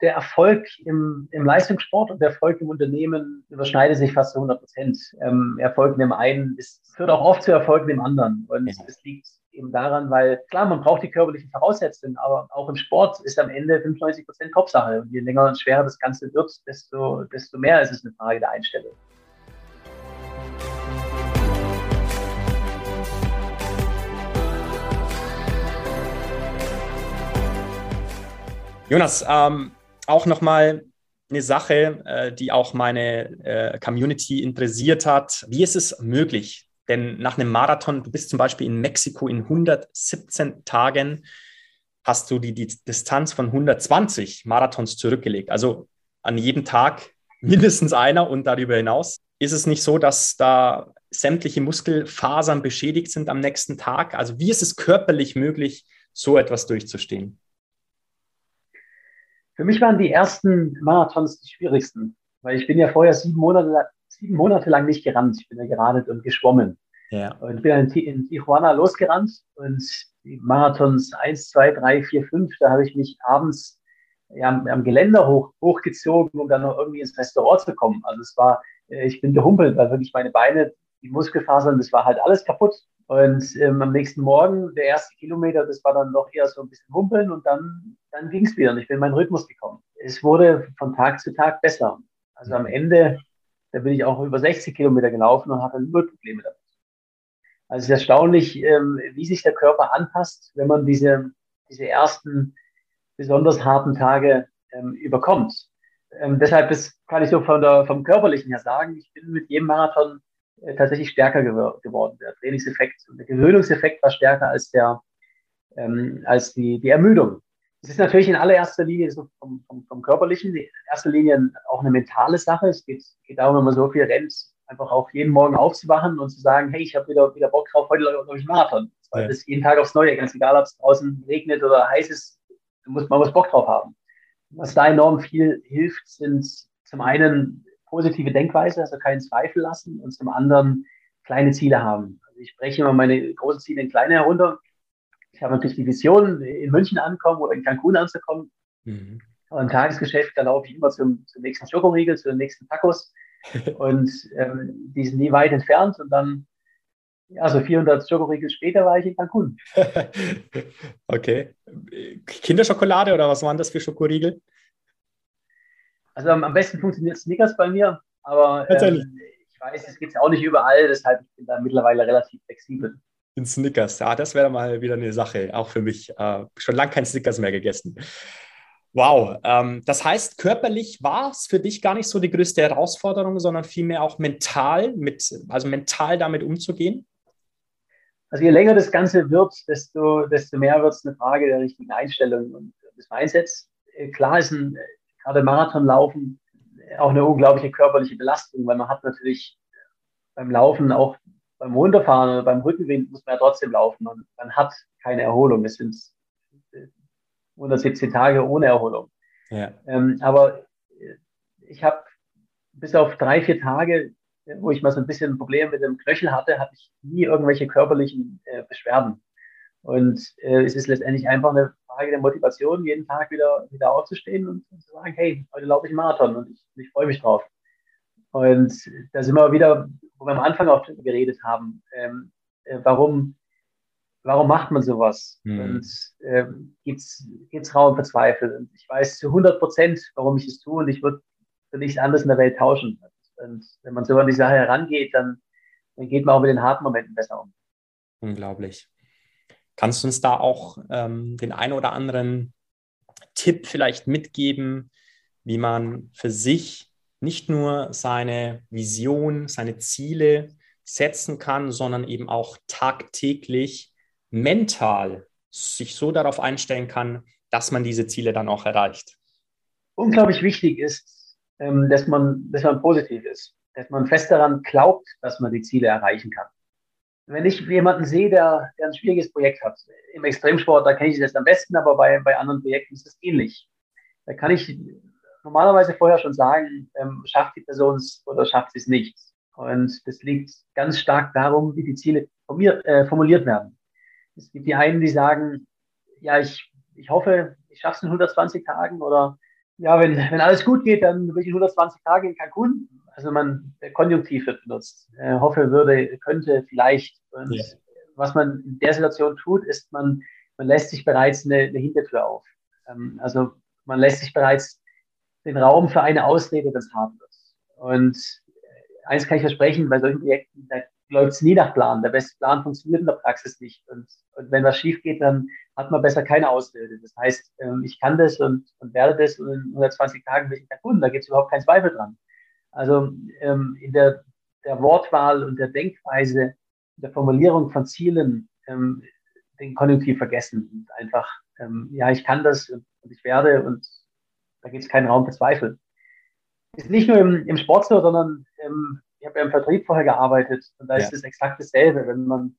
der Erfolg im, im Leistungssport und der Erfolg im Unternehmen überschneidet sich fast zu 100 Prozent. Ähm, Erfolg in dem einen ist, führt auch oft zu Erfolg in dem anderen. Und es ja. liegt eben daran, weil klar, man braucht die körperlichen Voraussetzungen, aber auch im Sport ist am Ende 95 Prozent Kopfsache. Und je länger und schwerer das Ganze wird, desto, desto mehr ist es eine Frage der Einstellung. Jonas, ähm, auch nochmal eine Sache, äh, die auch meine äh, Community interessiert hat. Wie ist es möglich? Denn nach einem Marathon, du bist zum Beispiel in Mexiko in 117 Tagen, hast du die, die Distanz von 120 Marathons zurückgelegt. Also an jedem Tag mindestens einer und darüber hinaus. Ist es nicht so, dass da sämtliche Muskelfasern beschädigt sind am nächsten Tag? Also wie ist es körperlich möglich, so etwas durchzustehen? Für mich waren die ersten Marathons die schwierigsten, weil ich bin ja vorher sieben Monate, sieben Monate lang nicht gerannt. Ich bin ja geradet und geschwommen. Ja. Und bin in, in Tijuana losgerannt und die Marathons eins, zwei, drei, vier, fünf, da habe ich mich abends ja, am, am Geländer hoch, hochgezogen, um dann noch irgendwie ins Restaurant zu kommen. Also es war, äh, ich bin gehumpelt, weil wirklich meine Beine, die Muskelfasern, das war halt alles kaputt. Und ähm, am nächsten Morgen, der erste Kilometer, das war dann noch eher so ein bisschen humpeln und dann, dann ging es wieder und ich bin in meinen Rhythmus gekommen. Es wurde von Tag zu Tag besser. Also am Ende, da bin ich auch über 60 Kilometer gelaufen und hatte null Probleme damit. Also es ist erstaunlich, ähm, wie sich der Körper anpasst, wenn man diese, diese ersten besonders harten Tage ähm, überkommt. Ähm, deshalb ist, kann ich so von der, vom Körperlichen her sagen, ich bin mit jedem Marathon äh, tatsächlich stärker gew geworden. Der Trainingseffekt und der Gewöhnungseffekt war stärker als, der, als die, die Ermüdung. Es ist natürlich in allererster Linie so vom, vom, vom Körperlichen, in erster Linie auch eine mentale Sache. Es geht, geht darum, wenn man so viel rennt, einfach auch jeden Morgen aufzuwachen und zu sagen, hey, ich habe wieder, wieder Bock drauf, heute läufe ich Marathon. Weil ja. das jeden Tag aufs Neue, ganz egal, ob es draußen regnet oder heiß ist, muss, man muss Bock drauf haben. Was da enorm viel hilft, sind zum einen positive Denkweise, also keinen Zweifel lassen und zum anderen kleine Ziele haben. Also ich breche immer meine großen Ziele in kleine herunter. Ich habe natürlich die Vision, in München ankommen oder in Cancun anzukommen. Mhm. Im Tagesgeschäft, da laufe ich immer zum, zum nächsten Schokoriegel, zu den nächsten Tacos. und ähm, die sind nie weit entfernt. Und dann, ja, so 400 Schokoriegel später war ich in Cancun. okay. Kinderschokolade oder was waren das für Schokoriegel? Also am besten funktioniert Snickers bei mir, aber ähm, ich weiß, es gibt ja auch nicht überall, deshalb bin ich da mittlerweile relativ flexibel. In Snickers, ja, das wäre mal wieder eine Sache, auch für mich. Äh, schon lange kein Snickers mehr gegessen. Wow, ähm, das heißt, körperlich war es für dich gar nicht so die größte Herausforderung, sondern vielmehr auch mental, mit, also mental damit umzugehen? Also je länger das Ganze wird, desto, desto mehr wird es eine Frage der richtigen Einstellung und des Mindsets. Äh, klar ist ein gerade Marathonlaufen auch eine unglaubliche körperliche Belastung, weil man hat natürlich beim Laufen auch beim Runterfahren oder beim Rückenwind muss man ja trotzdem laufen und man hat keine Erholung. Es sind 117 Tage ohne Erholung. Ja. Ähm, aber ich habe bis auf drei, vier Tage, wo ich mal so ein bisschen ein Problem mit dem Knöchel hatte, hatte ich nie irgendwelche körperlichen äh, Beschwerden. Und äh, es ist letztendlich einfach eine Frage der Motivation, jeden Tag wieder, wieder aufzustehen und, und zu sagen, hey, heute laufe ich Marathon und ich, ich freue mich drauf. Und da sind wir wieder, wo wir am Anfang auch geredet haben, ähm, äh, warum, warum macht man sowas? Mhm. Und ähm, gibt es Raum für Zweifel? Und ich weiß zu 100 Prozent, warum ich es tue und ich würde für nichts anderes in der Welt tauschen. Und wenn man so an die Sache herangeht, dann, dann geht man auch mit den harten Momenten besser um. Unglaublich. Kannst du uns da auch ähm, den einen oder anderen Tipp vielleicht mitgeben, wie man für sich nicht nur seine Vision, seine Ziele setzen kann, sondern eben auch tagtäglich mental sich so darauf einstellen kann, dass man diese Ziele dann auch erreicht? Unglaublich wichtig ist, ähm, dass, man, dass man positiv ist, dass man fest daran glaubt, dass man die Ziele erreichen kann wenn ich jemanden sehe, der, der ein schwieriges Projekt hat, im Extremsport, da kenne ich das am besten, aber bei, bei anderen Projekten ist es ähnlich. Da kann ich normalerweise vorher schon sagen, ähm, schafft die Person es oder schafft sie es nicht. Und das liegt ganz stark darum, wie die Ziele formiert, äh, formuliert werden. Es gibt die einen, die sagen, ja, ich, ich hoffe, ich schaffe es in 120 Tagen oder Ja, wenn, wenn alles gut geht, dann bin ich 120 Tage in Cancun. Also man, der Konjunktiv wird benutzt. Äh, hoffe, würde, könnte, vielleicht. Und ja. was man in der Situation tut, ist, man, man lässt sich bereits eine, eine Hintertür auf. Ähm, also man lässt sich bereits den Raum für eine Ausrede, das hart wird. Und eins kann ich versprechen, bei solchen Projekten, da läuft es nie nach Plan. Der beste Plan funktioniert in der Praxis nicht. Und, und wenn was schief geht, dann hat man besser keine Ausrede. Das heißt, ähm, ich kann das und, und werde das und in 120 Tagen bin ich der Kunde. Da gibt es überhaupt keinen Zweifel dran. Also ähm, in der, der Wortwahl und der Denkweise, der Formulierung von Zielen ähm, den Konjunktiv vergessen und einfach, ja, ich kann das und ich werde und da gibt es keinen Raum für Zweifel. Ist nicht nur im, im Sport so, sondern ähm, ich habe ja im Vertrieb vorher gearbeitet und da ja. ist es exakt dasselbe. Wenn man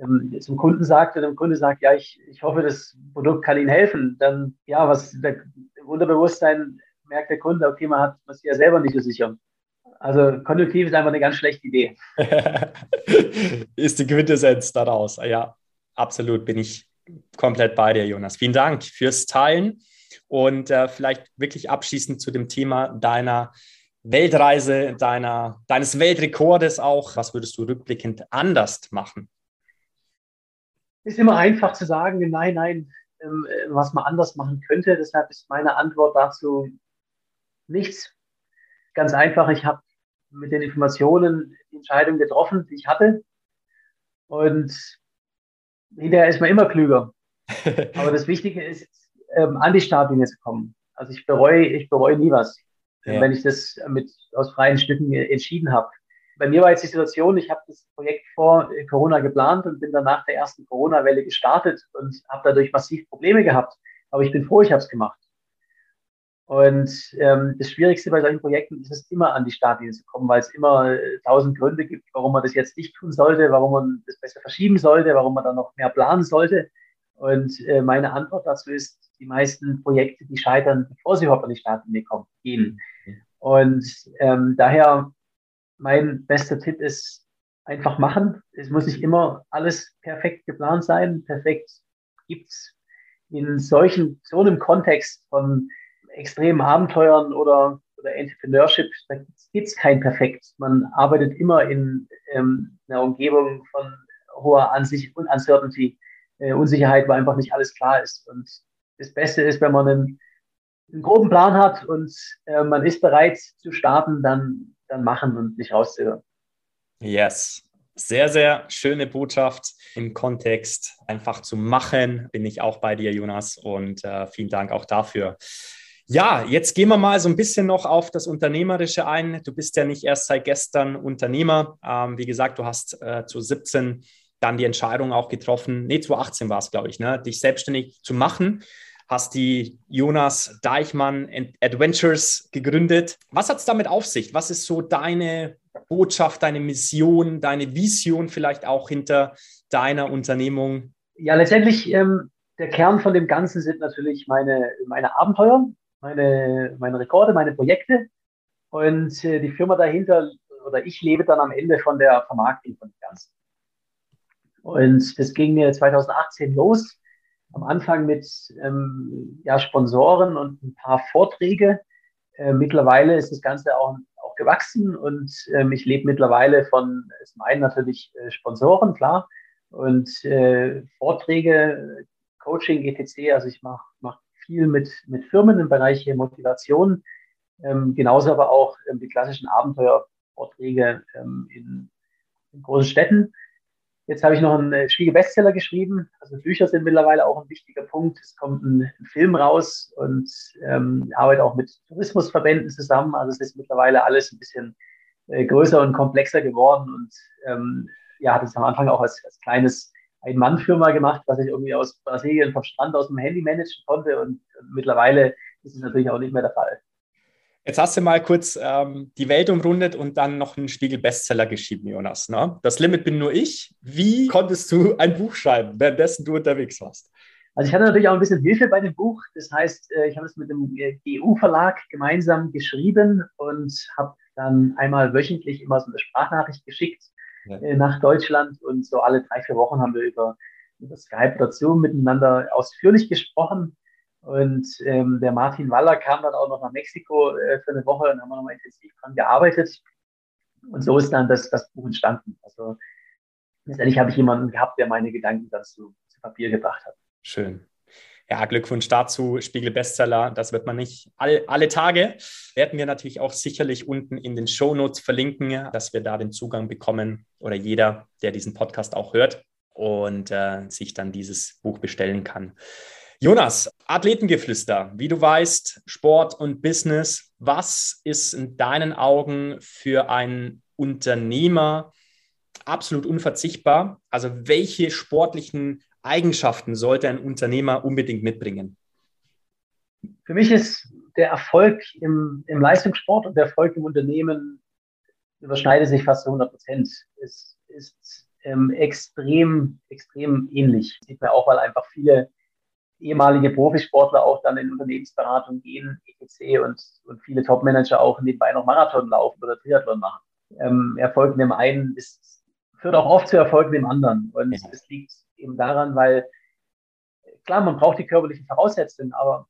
ähm, zum Kunden sagt und der Kunde sagt, ja, ich, ich hoffe, das Produkt kann Ihnen helfen, dann ja, was der, im Unterbewusstsein merkt der Kunde, okay, man hat man ist ja selber nicht so sicher. Also Konjunktiv ist einfach eine ganz schlechte Idee. ist die Quintessenz daraus. Ja, absolut bin ich komplett bei dir, Jonas. Vielen Dank fürs Teilen und äh, vielleicht wirklich abschließend zu dem Thema deiner Weltreise, deiner, deines Weltrekordes auch. Was würdest du rückblickend anders machen? Ist immer einfach zu sagen, nein, nein, ähm, was man anders machen könnte. Deshalb ist meine Antwort dazu nichts. Ganz einfach, ich habe mit den Informationen die Entscheidung getroffen, die ich hatte. Und hinterher ist man immer klüger. Aber das Wichtige ist, ähm, an die Startlinie zu kommen. Also ich bereue, ich bereue nie was ja. wenn ich das mit aus freien Stücken entschieden habe. Bei mir war jetzt die Situation, ich habe das Projekt vor Corona geplant und bin dann nach der ersten Corona-Welle gestartet und habe dadurch massiv Probleme gehabt. Aber ich bin froh, ich habe es gemacht. Und ähm, das Schwierigste bei solchen Projekten ist es immer an die Startlinie zu kommen, weil es immer äh, tausend Gründe gibt, warum man das jetzt nicht tun sollte, warum man das besser verschieben sollte, warum man dann noch mehr planen sollte. Und äh, meine Antwort dazu ist, die meisten Projekte, die scheitern, bevor sie überhaupt an die Startlinie kommen, gehen. Und ähm, daher mein bester Tipp ist einfach machen. Es muss nicht immer alles perfekt geplant sein. Perfekt gibt's in solchen, so einem Kontext von extremen Abenteuern oder, oder Entrepreneurship, da gibt's kein Perfekt. Man arbeitet immer in ähm, einer Umgebung von hoher Ansicht und Uncertainty, äh, Unsicherheit, wo einfach nicht alles klar ist. Und das Beste ist, wenn man einen einen groben Plan hat und äh, man ist bereit zu starten, dann, dann machen und nicht rauszögern. Yes. Sehr, sehr schöne Botschaft im Kontext, einfach zu machen, bin ich auch bei dir, Jonas, und äh, vielen Dank auch dafür. Ja, jetzt gehen wir mal so ein bisschen noch auf das Unternehmerische ein. Du bist ja nicht erst seit gestern Unternehmer. Ähm, wie gesagt, du hast äh, zu 17 dann die Entscheidung auch getroffen, nee, 2018 war es, glaube ich, ne, dich selbstständig zu machen hast die Jonas Deichmann Adventures gegründet. Was hat es damit auf sich? Was ist so deine Botschaft, deine Mission, deine Vision vielleicht auch hinter deiner Unternehmung? Ja, letztendlich ähm, der Kern von dem Ganzen sind natürlich meine, meine Abenteuer, meine, meine Rekorde, meine Projekte. Und äh, die Firma dahinter oder ich lebe dann am Ende von der Vermarktung von dem Ganzen. Und das ging 2018 los am Anfang mit ähm, ja, Sponsoren und ein paar Vorträge. Äh, mittlerweile ist das Ganze auch, auch gewachsen und ähm, ich lebe mittlerweile von, zum einen natürlich äh, Sponsoren, klar, und äh, Vorträge, Coaching, etc. Also ich mache mach viel mit, mit Firmen im Bereich Motivation, ähm, genauso aber auch ähm, die klassischen Abenteuervorträge ähm, in, in großen Städten. Jetzt habe ich noch einen äh, Spiegel-Bestseller geschrieben. Also Bücher sind mittlerweile auch ein wichtiger Punkt. Es kommt ein, Film raus und ähm, arbeite auch mit Tourismusverbänden zusammen. Also es ist mittlerweile alles ein bisschen äh, größer und komplexer geworden und ähm, ja, hatte es am Anfang auch als, als kleines Ein-Mann-Firma gemacht, was ich irgendwie aus Brasilien vom Strand aus dem Handy managen konnte und, und mittlerweile ist es natürlich auch nicht mehr der Fall. Jetzt hast du mal kurz ähm, die Welt umrundet und dann noch einen Spiegel-Bestseller geschrieben, Jonas. Ne? Das Limit bin nur ich. Wie konntest du ein Buch schreiben, währenddessen du unterwegs warst? Also ich hatte natürlich auch ein bisschen Hilfe bei dem Buch. Das heißt, äh, ich habe es mit dem GU-Verlag gemeinsam geschrieben und habe dann einmal wöchentlich immer so eine Sprachnachricht geschickt ja. Äh, nach Deutschland. Und so alle drei, vier Wochen haben wir über, über Skype dazu miteinander ausführlich gesprochen. Und ähm, der Martin Waller kam dann auch noch nach Mexiko äh, für eine Woche und haben wir nochmal intensiv dran gearbeitet. Und so ist dann das, das Buch entstanden. Also letztendlich habe ich jemanden gehabt, der meine Gedanken dann zu, Papier gebracht hat. Schön. Ja, Glückwunsch dazu, Spiegel Bestseller. Das wird man nicht all, alle Tage. Werden wir natürlich auch sicherlich unten in den Show Notes verlinken, dass wir da den Zugang bekommen oder jeder, der diesen Podcast auch hört und äh, sich dann dieses Buch bestellen kann. Jonas, Athletengeflüster, wie du weißt, Sport und Business. Was ist in deinen Augen für einen Unternehmer absolut unverzichtbar? Also welche sportlichen Eigenschaften sollte ein Unternehmer unbedingt mitbringen? Für mich ist der Erfolg im, im Leistungssport und der Erfolg im Unternehmen überschneidet sich fast zu 100 Prozent. Es ist ähm, extrem, extrem ähnlich. Sieht man auch, weil einfach viele ehemalige Profisportler auch dann in Unternehmensberatung gehen, etc. und, und viele Topmanager auch nebenbei noch Marathon laufen oder Triathlon machen. Ähm, Erfolg in dem einen ist, führt auch oft zu Erfolg in dem anderen. Und es ja. liegt eben daran, weil klar, man braucht die körperlichen Voraussetzungen, aber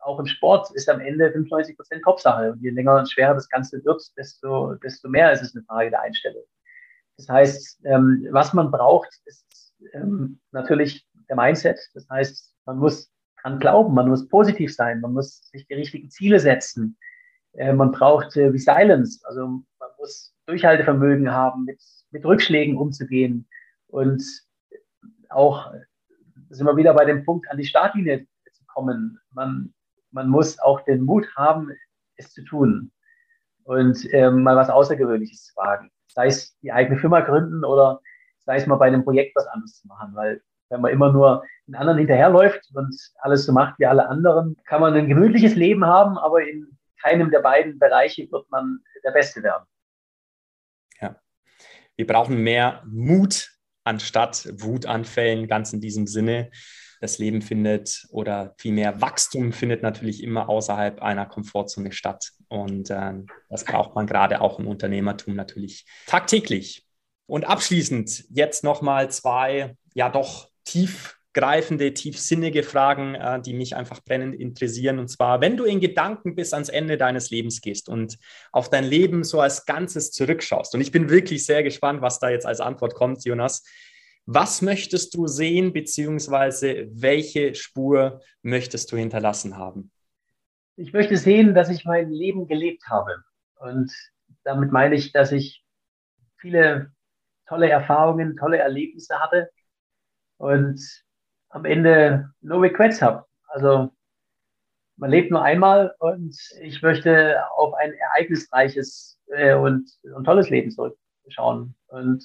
auch im Sport ist am Ende 95 Prozent Kopfsache. Und je länger und schwerer das Ganze wird, desto, desto mehr ist es eine Frage der Einstellung. Das heißt, ähm, was man braucht, ist ähm, natürlich der Mindset. Das heißt, man muss dran glauben, man muss positiv sein, man muss sich die richtigen Ziele setzen. Äh, man braucht äh, Resilience, also man muss Durchhaltevermögen haben, mit, mit Rückschlägen umzugehen und auch sind wir wieder bei dem Punkt, an die Startlinie zu kommen. Man, man muss auch den Mut haben, es zu tun und ähm, mal was Außergewöhnliches zu wagen. Sei es die eigene Firma gründen oder sei es mal bei einem Projekt was anderes zu machen, weil wenn man immer nur den anderen hinterherläuft und alles so macht wie alle anderen, kann man ein gemütliches Leben haben, aber in keinem der beiden Bereiche wird man der Beste werden. Ja, wir brauchen mehr Mut anstatt Wutanfällen, ganz in diesem Sinne. Das Leben findet oder vielmehr Wachstum findet natürlich immer außerhalb einer Komfortzone statt. Und äh, das braucht man gerade auch im Unternehmertum natürlich tagtäglich. Und abschließend jetzt nochmal zwei, ja doch tiefgreifende, tiefsinnige Fragen, äh, die mich einfach brennend interessieren. Und zwar, wenn du in Gedanken bis ans Ende deines Lebens gehst und auf dein Leben so als Ganzes zurückschaust. Und ich bin wirklich sehr gespannt, was da jetzt als Antwort kommt, Jonas. Was möchtest du sehen, beziehungsweise welche Spur möchtest du hinterlassen haben? Ich möchte sehen, dass ich mein Leben gelebt habe. Und damit meine ich, dass ich viele tolle Erfahrungen, tolle Erlebnisse hatte und am Ende no regrets habe. Also man lebt nur einmal und ich möchte auf ein ereignisreiches äh, und, und tolles Leben zurückschauen. Und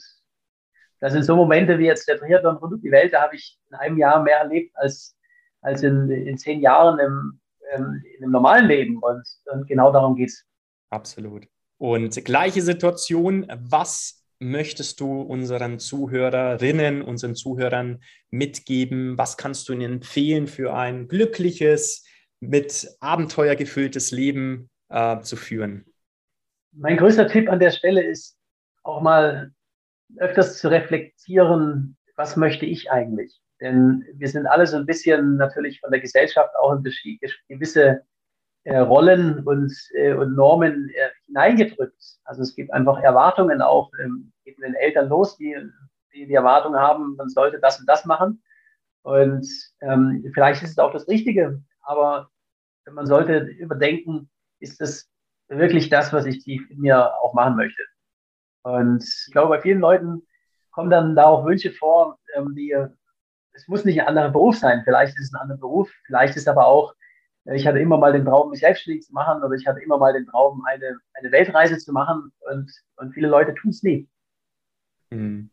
das sind so Momente wie jetzt der Triathlon rund um die Welt, da habe ich in einem Jahr mehr erlebt als, als in, in zehn Jahren im, ähm, in einem normalen Leben. Und, und genau darum geht es. Absolut. Und gleiche Situation, was möchtest du unseren Zuhörerinnen, unseren Zuhörern mitgeben? Was kannst du ihnen empfehlen für ein glückliches, mit Abenteuer gefülltes Leben äh, zu führen? Mein größter Tipp an der Stelle ist auch mal öfters zu reflektieren, was möchte ich eigentlich? Denn wir sind alle so ein bisschen natürlich von der Gesellschaft auch in gewisse Rollen und, äh, und Normen äh, hineingedrückt. Also es gibt einfach Erwartungen auch, ähm, geht mit den Eltern los, die, die die Erwartung haben, man sollte das und das machen. Und ähm, vielleicht ist es auch das Richtige, aber man sollte überdenken, ist das wirklich das, was ich tief in mir auch machen möchte. Und ich glaube, bei vielen Leuten kommen dann da auch Wünsche vor, ähm, die, es muss nicht ein anderer Beruf sein, vielleicht ist es ein anderer Beruf, vielleicht ist aber auch ich hatte immer mal den Traum, mich selbstständig zu machen oder ich hatte immer mal den Traum, eine, eine Weltreise zu machen und, und viele Leute tun es nie. Hm.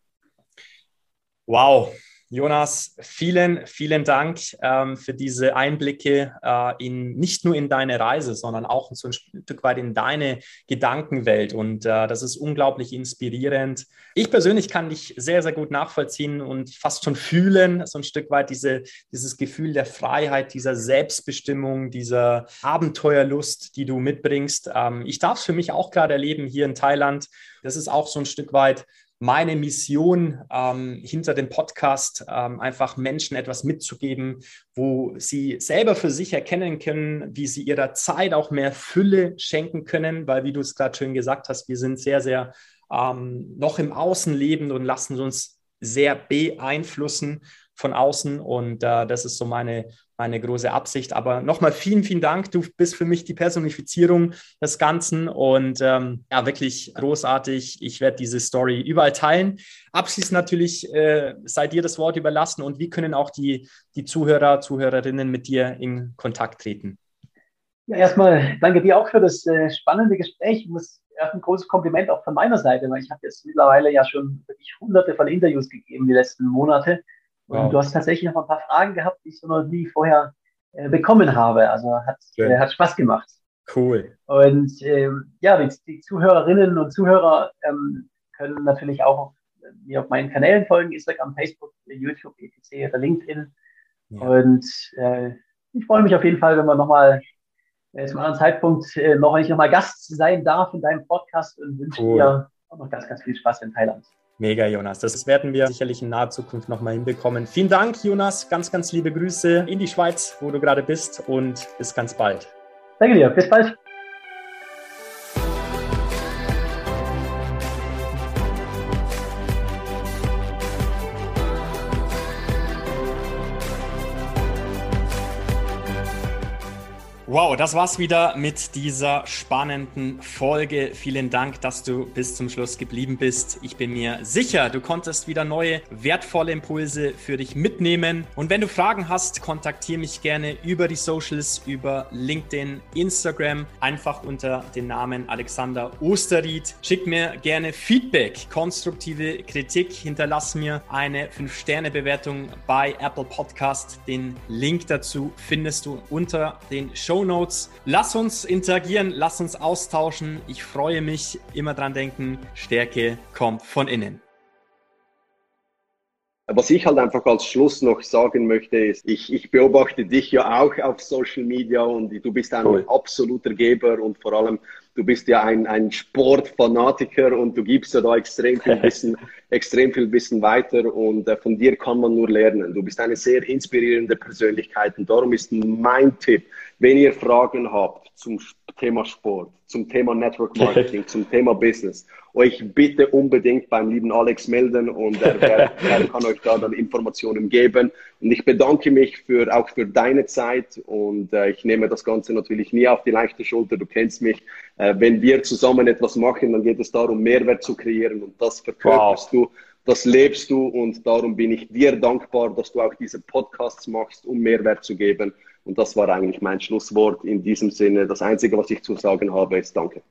Wow, Jonas, vielen, vielen Dank ähm, für diese Einblicke äh, in nicht nur in deine Reise, sondern auch so ein Stück weit in deine Gedankenwelt. Und äh, das ist unglaublich inspirierend. Ich persönlich kann dich sehr, sehr gut nachvollziehen und fast schon fühlen, so ein Stück weit diese, dieses Gefühl der Freiheit, dieser Selbstbestimmung, dieser Abenteuerlust, die du mitbringst. Ähm, ich darf es für mich auch gerade erleben hier in Thailand. Das ist auch so ein Stück weit meine Mission ähm, hinter dem Podcast, ähm, einfach Menschen etwas mitzugeben, wo sie selber für sich erkennen können, wie sie ihrer Zeit auch mehr Fülle schenken können, weil, wie du es gerade schön gesagt hast, wir sind sehr, sehr ähm, noch im Außenleben und lassen uns sehr beeinflussen von außen. Und äh, das ist so meine, meine große Absicht. Aber nochmal vielen, vielen Dank. Du bist für mich die Personifizierung des Ganzen und ähm, ja, wirklich großartig. Ich werde diese Story überall teilen. Abschließend natürlich äh, sei dir das Wort überlassen und wie können auch die, die Zuhörer, Zuhörerinnen mit dir in Kontakt treten? Ja, erstmal danke dir auch für das äh, spannende Gespräch. Ich muss ein großes Kompliment auch von meiner Seite, weil ich habe jetzt mittlerweile ja schon wirklich hunderte von Interviews gegeben die letzten Monate. Und wow. du hast tatsächlich noch ein paar Fragen gehabt, die ich so noch nie vorher äh, bekommen habe. Also hat, äh, hat Spaß gemacht. Cool. Und ähm, ja, die, die, Zuhörerinnen und Zuhörer ähm, können natürlich auch mir auf meinen Kanälen folgen, Instagram, Facebook, YouTube, etc. oder LinkedIn. Ja. Und äh, ich freue mich auf jeden Fall, wenn wir nochmal äh, zum anderen Zeitpunkt äh, noch, wenn ich nochmal Gast sein darf in deinem Podcast und wünsche cool. dir auch noch ganz, ganz viel Spaß in Thailand. Mega, Jonas. Das werden wir sicherlich in naher Zukunft nochmal hinbekommen. Vielen Dank, Jonas. Ganz, ganz liebe Grüße in die Schweiz, wo du gerade bist und bis ganz bald. Danke dir. Bis bald. Wow, das war's wieder mit dieser spannenden Folge. Vielen Dank, dass du bis zum Schluss geblieben bist. Ich bin mir sicher, du konntest wieder neue, wertvolle Impulse für dich mitnehmen. Und wenn du Fragen hast, kontaktiere mich gerne über die Socials, über LinkedIn, Instagram, einfach unter dem Namen Alexander Osterried. Schick mir gerne Feedback, konstruktive Kritik, hinterlass mir eine 5-Sterne-Bewertung bei Apple Podcast. Den Link dazu findest du unter den Show Notes. Lass uns interagieren, lass uns austauschen. Ich freue mich. Immer dran denken, Stärke kommt von innen. Was ich halt einfach als Schluss noch sagen möchte, ist, ich, ich beobachte dich ja auch auf Social Media und du bist ein cool. absoluter Geber und vor allem du bist ja ein, ein Sportfanatiker und du gibst ja da extrem viel Wissen, extrem viel Wissen weiter und äh, von dir kann man nur lernen. Du bist eine sehr inspirierende Persönlichkeit und darum ist mein Tipp, wenn ihr Fragen habt zum Thema Sport, zum Thema Network Marketing, zum Thema Business, euch bitte unbedingt beim lieben Alex melden und er, er, er, kann euch da dann Informationen geben. Und ich bedanke mich für, auch für deine Zeit und äh, ich nehme das Ganze natürlich nie auf die leichte Schulter. Du kennst mich. Äh, wenn wir zusammen etwas machen, dann geht es darum, Mehrwert zu kreieren und das verkörperst wow. du das lebst du und darum bin ich dir dankbar, dass du auch diese Podcasts machst, um Mehrwert zu geben. Und das war eigentlich mein Schlusswort in diesem Sinne. Das Einzige, was ich zu sagen habe, ist Danke.